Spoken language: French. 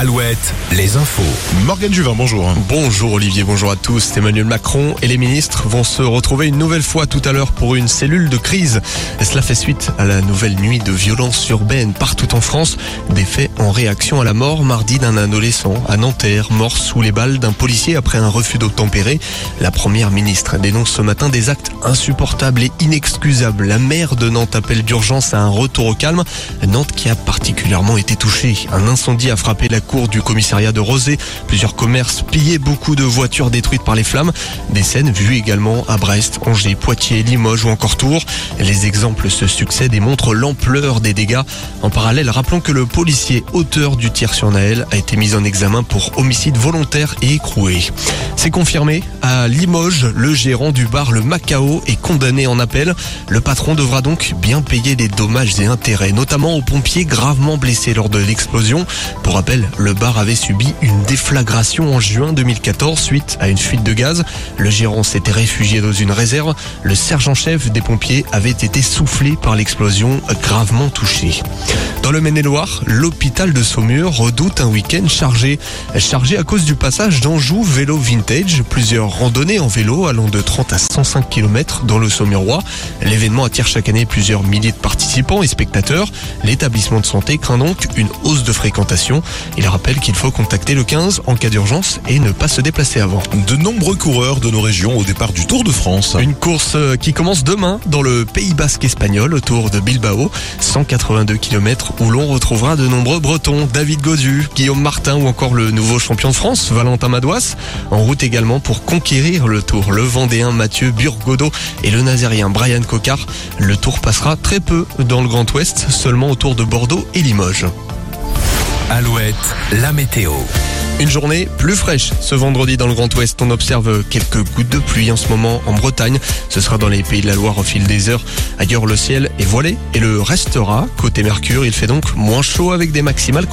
Alouette, les infos. Morgane Juvin, bonjour. Bonjour Olivier, bonjour à tous. Emmanuel Macron et les ministres vont se retrouver une nouvelle fois tout à l'heure pour une cellule de crise. Cela fait suite à la nouvelle nuit de violence urbaine partout en France. Des faits en réaction à la mort mardi d'un adolescent à Nanterre, mort sous les balles d'un policier après un refus d'obtempérer. La première ministre dénonce ce matin des actes insupportables et inexcusables. La maire de Nantes appelle d'urgence à un retour au calme. Nantes qui a particulièrement été touchée. Un incendie a frappé la cour du commissariat de Rosé. Plusieurs commerces pillés, beaucoup de voitures détruites par les flammes. Des scènes vues également à Brest, Angers, Poitiers, Limoges ou encore Tours. Les exemples se succèdent et montrent l'ampleur des dégâts. En parallèle, rappelons que le policier auteur du tir sur Naël a été mis en examen pour homicide volontaire et écroué. C'est confirmé, à Limoges, le gérant du bar Le Macao est condamné en appel. Le patron devra donc bien payer des dommages et intérêts, notamment aux pompiers gravement blessés lors de l'explosion. Pour rappel, le bar avait subi une déflagration en juin 2014 suite à une fuite de gaz. Le gérant s'était réfugié dans une réserve. Le sergent-chef des pompiers avait été soufflé par l'explosion, gravement touché. Dans le Maine-et-Loire, l'hôpital de Saumur redoute un week-end chargé. Chargé à cause du passage d'Anjou Vélo Vintage. Plusieurs randonnées en vélo allant de 30 à 105 km dans le Saumurois. L'événement attire chaque année plusieurs milliers de participants et spectateurs. L'établissement de santé craint donc une hausse de fréquentation. Rappelle qu'il faut contacter le 15 en cas d'urgence et ne pas se déplacer avant. De nombreux coureurs de nos régions au départ du Tour de France. Une course euh, qui commence demain dans le Pays Basque espagnol autour de Bilbao. 182 km où l'on retrouvera de nombreux Bretons, David Godu, Guillaume Martin ou encore le nouveau champion de France, Valentin Madouas. En route également pour conquérir le Tour, le Vendéen Mathieu Burgodo et le Nazérien Brian Cocard. Le Tour passera très peu dans le Grand Ouest, seulement autour de Bordeaux et Limoges. Alouette, la météo. Une journée plus fraîche ce vendredi dans le Grand Ouest. On observe quelques gouttes de pluie en ce moment en Bretagne. Ce sera dans les pays de la Loire au fil des heures. Ailleurs, le ciel est voilé et le restera. Côté Mercure, il fait donc moins chaud avec des maximales.